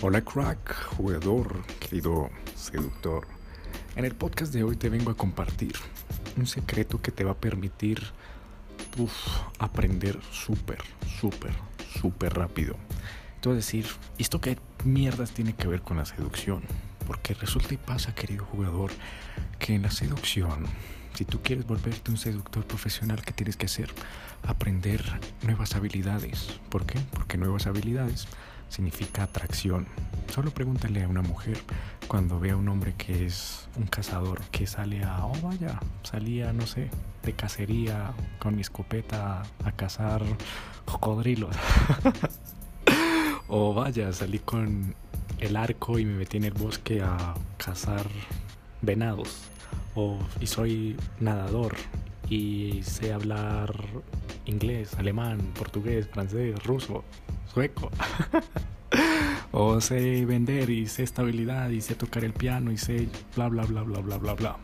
Hola crack, jugador, querido seductor. En el podcast de hoy te vengo a compartir un secreto que te va a permitir aprender súper, súper, súper rápido. Te voy a decir, ¿esto qué mierdas tiene que ver con la seducción? Porque resulta y pasa, querido jugador, que en la seducción, si tú quieres volverte un seductor profesional, ¿qué tienes que hacer? Aprender nuevas habilidades. ¿Por qué? Porque nuevas habilidades significa atracción. Solo pregúntale a una mujer cuando ve a un hombre que es un cazador, que sale a, oh vaya, salía, no sé, de cacería con mi escopeta a cazar cocodrilos. o vaya, salí con el arco y me metí en el bosque a cazar venados. O y soy nadador y sé hablar inglés, alemán, portugués, francés, ruso sueco. o sé vender y sé estabilidad y sé tocar el piano y sé bla bla bla bla bla bla bla.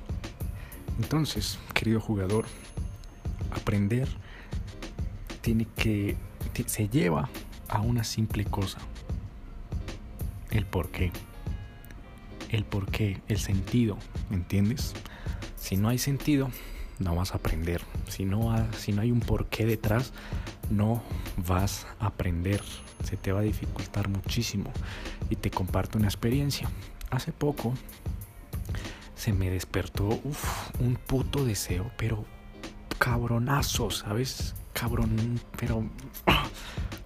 Entonces, querido jugador, aprender tiene que se lleva a una simple cosa. El por qué. El por qué, el sentido, ¿entiendes? Si no hay sentido, no vas a aprender. Si no, si no hay un porqué detrás, no vas a aprender. Se te va a dificultar muchísimo. Y te comparto una experiencia. Hace poco se me despertó un puto deseo, pero cabronazo, ¿sabes? Cabrón, pero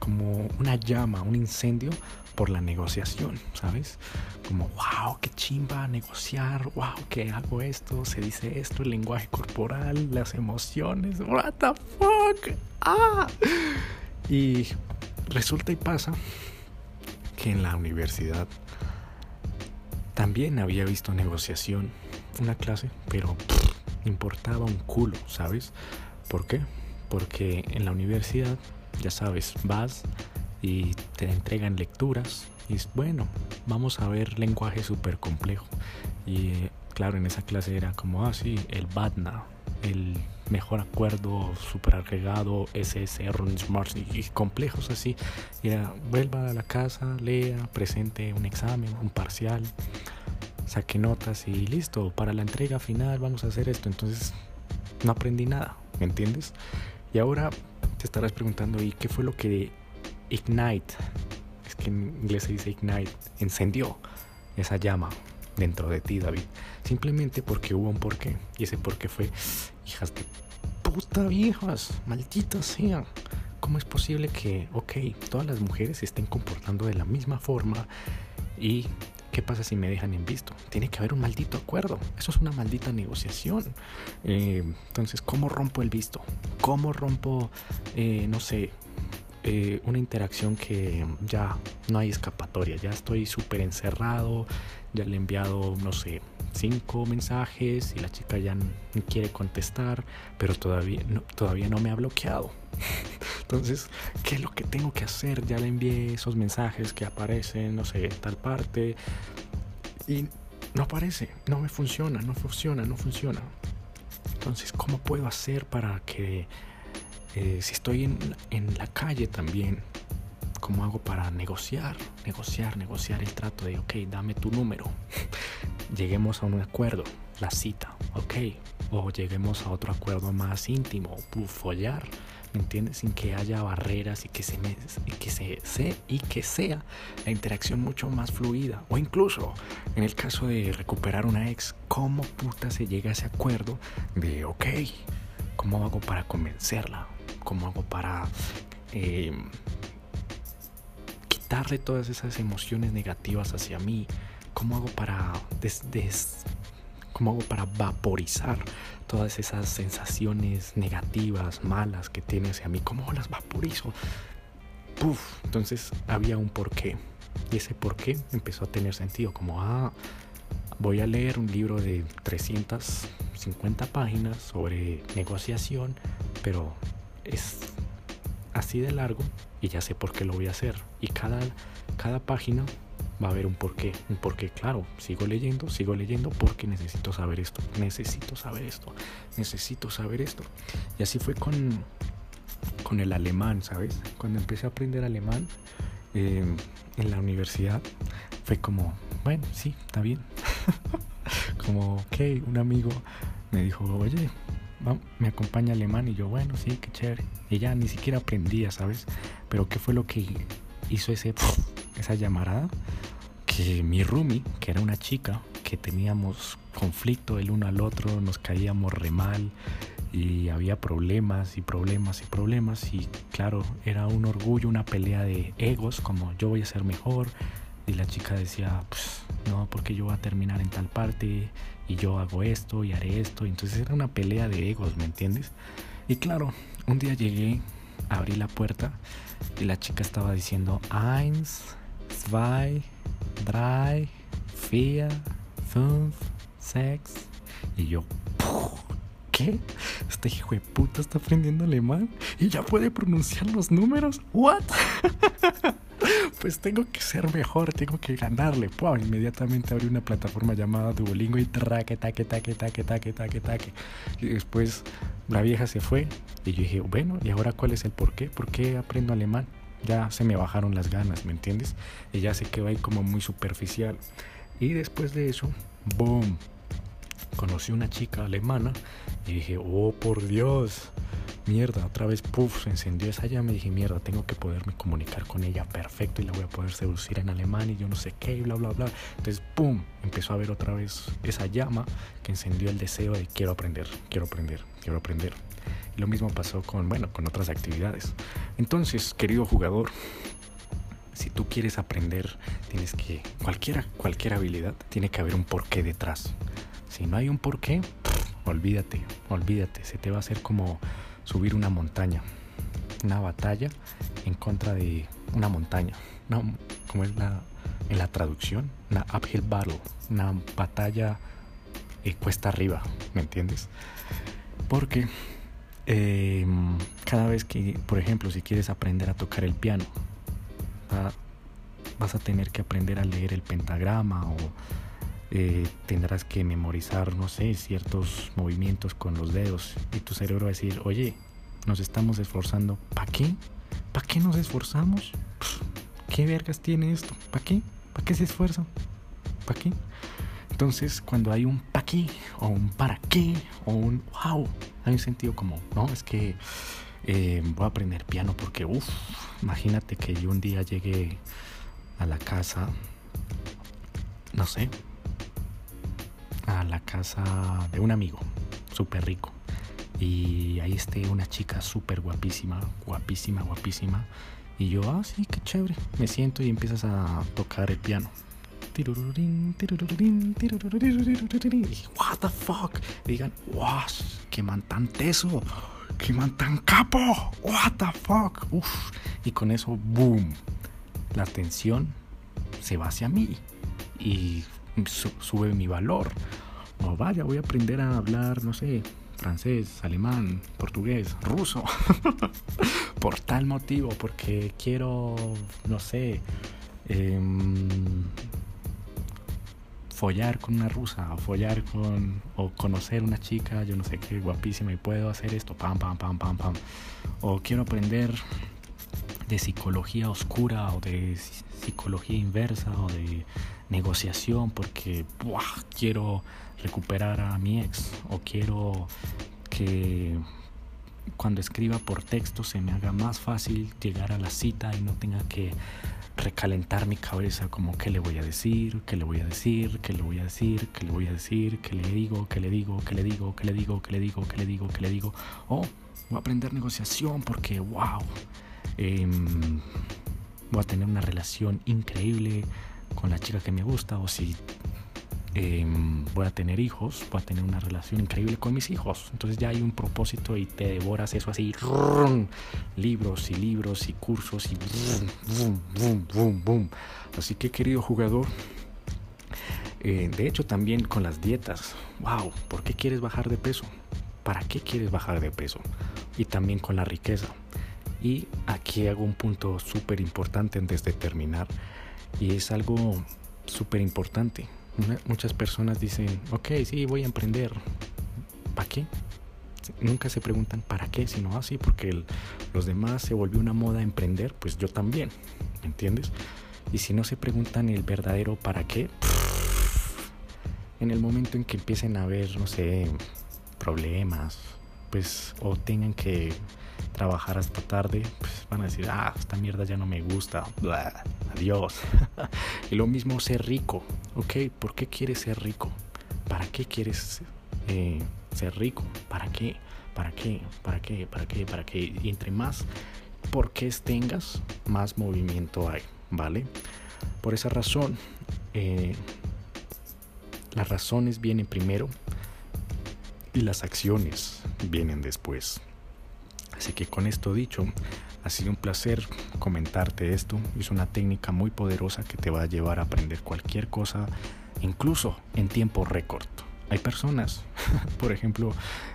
como una llama, un incendio por la negociación, ¿sabes? Como, wow, qué chimba negociar, wow, que hago esto, se dice esto, el lenguaje corporal, las emociones, what the fuck, ah. Y resulta y pasa que en la universidad también había visto negociación, una clase, pero importaba un culo, ¿sabes? ¿Por qué? Porque en la universidad, ya sabes, vas y te entregan lecturas y bueno, vamos a ver lenguaje súper complejo. Y claro, en esa clase era como, ah, sí, el BATNA, el mejor acuerdo súper agregado, SS, Smart y complejos así. Y era, vuelva a la casa, lea, presente un examen, un parcial, saque notas y listo, para la entrega final vamos a hacer esto. Entonces, no aprendí nada, ¿me entiendes? Y ahora te estarás preguntando, ¿y qué fue lo que ignite, es que en inglés se dice ignite, encendió esa llama dentro de ti, David. Simplemente porque hubo un porqué. Y ese porqué fue, hijas de puta viejas, malditas sean. ¿Cómo es posible que, ok, todas las mujeres se estén comportando de la misma forma y ¿Qué pasa si me dejan en visto? Tiene que haber un maldito acuerdo. Eso es una maldita negociación. Eh, entonces, ¿cómo rompo el visto? ¿Cómo rompo, eh, no sé, eh, una interacción que ya no hay escapatoria, ya estoy súper encerrado, ya le he enviado, no sé, cinco mensajes y la chica ya quiere contestar, pero todavía no, todavía no me ha bloqueado. Entonces, ¿qué es lo que tengo que hacer? Ya le envié esos mensajes que aparecen, no sé, en tal parte, y no aparece, no me funciona, no funciona, no funciona. Entonces, ¿cómo puedo hacer para que eh, si estoy en, en la calle también, ¿cómo hago para negociar? Negociar, negociar el trato de, ok, dame tu número. lleguemos a un acuerdo, la cita, ok. O lleguemos a otro acuerdo más íntimo, follar, ¿me entiendes? Sin que haya barreras y que se, que se, se, y que sea la interacción mucho más fluida. O incluso, en el caso de recuperar una ex, ¿cómo puta se llega a ese acuerdo de, ok, ¿cómo hago para convencerla? ¿Cómo hago para eh, quitarle todas esas emociones negativas hacia mí? ¿Cómo hago para cómo hago para vaporizar todas esas sensaciones negativas, malas que tiene hacia mí? ¿Cómo las vaporizo? Puf, entonces había un porqué. Y ese porqué empezó a tener sentido, como ah, voy a leer un libro de 350 páginas sobre negociación, pero es así de largo y ya sé por qué lo voy a hacer. Y cada, cada página va a haber un porqué. Un porqué, claro, sigo leyendo, sigo leyendo porque necesito saber esto, necesito saber esto, necesito saber esto. Y así fue con, con el alemán, ¿sabes? Cuando empecé a aprender alemán eh, en la universidad fue como, bueno, sí, está bien. como, ok, un amigo me dijo, oye, me acompaña alemán y yo, bueno, sí, qué chévere. Y ya ni siquiera aprendía, ¿sabes? Pero ¿qué fue lo que hizo ese, esa llamarada? Que mi roomie, que era una chica, que teníamos conflicto el uno al otro, nos caíamos re mal y había problemas y problemas y problemas y claro, era un orgullo, una pelea de egos, como yo voy a ser mejor y la chica decía, pues, no, porque yo voy a terminar en tal parte y yo hago esto y haré esto. Entonces era una pelea de egos, ¿me entiendes? Y claro, un día llegué, abrí la puerta y la chica estaba diciendo eins, zwei, drei, vier, fünf, sechs. Y yo, ¿qué? Este hijo de puta está aprendiendo alemán y ya puede pronunciar los números. ¿What? pues tengo que ser mejor, tengo que ganarle. Pua, inmediatamente abrí una plataforma llamada Duolingo y traque, taque, taque, taque, taque, taque, taque. Y después la vieja se fue y yo dije, bueno, ¿y ahora cuál es el por qué? ¿Por qué aprendo alemán? Ya se me bajaron las ganas, ¿me entiendes? Y ya se quedó ahí como muy superficial. Y después de eso, boom, conocí una chica alemana y dije, oh por Dios, mierda, otra vez, puff, se encendió esa llama y dije, mierda, tengo que poderme comunicar con ella perfecto y la voy a poder seducir en alemán y yo no sé qué, y bla, bla, bla. Entonces, pum, empezó a ver otra vez esa llama que encendió el deseo de quiero aprender, quiero aprender, quiero aprender. Lo mismo pasó con, bueno, con otras actividades. Entonces, querido jugador, si tú quieres aprender, tienes que, cualquiera, cualquier habilidad, tiene que haber un porqué detrás. Si no hay un porqué, olvídate, olvídate, se te va a hacer como subir una montaña, una batalla en contra de una montaña, como es la, en la traducción, una uphill battle, una batalla eh, cuesta arriba, ¿me entiendes? Porque em, cada vez que, por ejemplo, si quieres aprender a tocar el piano, vas a tener que aprender a leer el pentagrama o eh, tendrás que memorizar, no sé, ciertos movimientos con los dedos y tu cerebro va a decir, oye, nos estamos esforzando, ¿para qué? ¿Para qué nos esforzamos? ¿Qué vergas tiene esto? ¿Para qué? ¿Para qué se esfuerzan? ¿Para qué? Entonces, cuando hay un para qué, o un para qué, o un wow, hay un sentido como, no, es que eh, voy a aprender piano porque, uff, imagínate que yo un día llegué a la casa, no sé, a la casa de un amigo súper rico. Y ahí esté una chica súper guapísima, guapísima, guapísima. Y yo, ah, sí, qué chévere. Me siento y empiezas a tocar el piano. Y what the fuck. digan, wow, qué man tan teso. Qué man tan capo. What the fuck. Uf. Y con eso, boom. La atención se va hacia mí. Y sube mi valor. O vaya, voy a aprender a hablar, no sé, francés, alemán, portugués, ruso. Por tal motivo, porque quiero, no sé, em, follar con una rusa, o follar con, o conocer una chica, yo no sé qué, guapísima, y puedo hacer esto, pam, pam, pam, pam, pam. O quiero aprender de psicología oscura o de psicología inversa o de negociación porque quiero recuperar a mi ex o quiero que cuando escriba por texto se me haga más fácil llegar a la cita y no tenga que recalentar mi cabeza como qué le voy a decir, qué le voy a decir, qué le voy a decir, qué le voy a decir, qué le digo, qué le digo, qué le digo, qué le digo, qué le digo, qué le digo, qué le digo. Oh, voy a aprender negociación porque wow. Em, voy a tener una relación increíble con la chica que me gusta o si em, voy a tener hijos, voy a tener una relación increíble con mis hijos. Entonces ya hay un propósito y te devoras eso así, libros y libros y cursos y boom, boom, boom. Así que querido jugador, de hecho también con las dietas, wow, ¿por qué quieres bajar de peso? ¿Para qué quieres bajar de peso? Y también con la riqueza. Y aquí hago un punto súper importante antes de terminar y es algo súper importante. Muchas personas dicen, ok, sí, voy a emprender. ¿Para qué? Nunca se preguntan para qué, sino así, ah, porque los demás se volvió una moda emprender, pues yo también. ¿me entiendes? Y si no se preguntan el verdadero para qué, en el momento en que empiecen a haber, no sé, problemas, pues, o tengan que trabajar hasta tarde, pues van a decir, ah, esta mierda ya no me gusta, adiós. y lo mismo ser rico, ¿ok? ¿Por qué quieres ser rico? ¿Para qué quieres eh, ser rico? ¿Para qué? ¿Para qué? ¿Para qué? ¿Para qué? ¿Para qué? Y entre más porqués tengas, más movimiento hay, ¿vale? Por esa razón, eh, las razones vienen primero y las acciones vienen después. Así que con esto dicho, ha sido un placer comentarte esto. Es una técnica muy poderosa que te va a llevar a aprender cualquier cosa, incluso en tiempo récord. Hay personas, por ejemplo,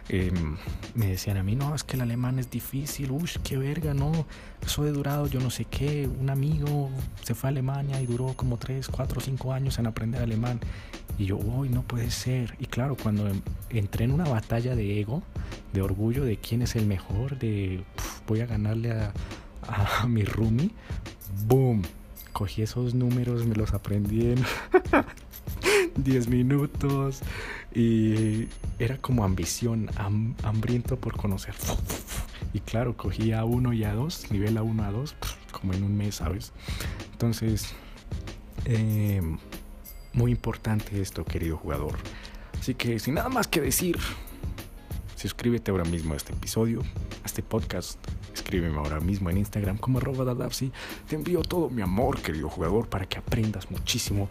em, me decían a mí, no, es que el alemán es difícil, uy, qué verga, no, eso he durado yo no sé qué, un amigo se fue a Alemania y duró como 3, 4, 5 años en aprender alemán. Y yo, uy, no puede ser. Y claro, cuando entré en una batalla de ego, de orgullo, de quién es el mejor, de voy a ganarle a, a, mi roomie, boom, cogí esos números, me los aprendí en 10 minutos y era como ambición, hambriento por conocer. Y claro, cogí a 1 y a 2, nivel a 1 a 2, como en un mes, ¿sabes? Entonces, em, muy importante esto, querido jugador. Así que sin nada más que decir, suscríbete ahora mismo a este episodio, a este podcast. Escríbeme ahora mismo en Instagram como dadapsi. Te envío todo mi amor, querido jugador, para que aprendas muchísimo.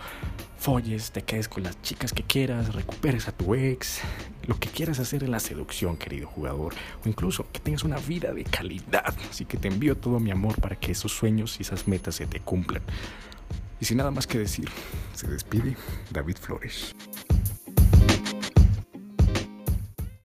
Folles, te quedes con las chicas que quieras, recuperes a tu ex, lo que quieras hacer en la seducción, querido jugador. O incluso que tengas una vida de calidad. Así que te envío todo mi amor para que esos sueños y esas metas se te cumplan. Y sin nada más que decir, se despide David Flores.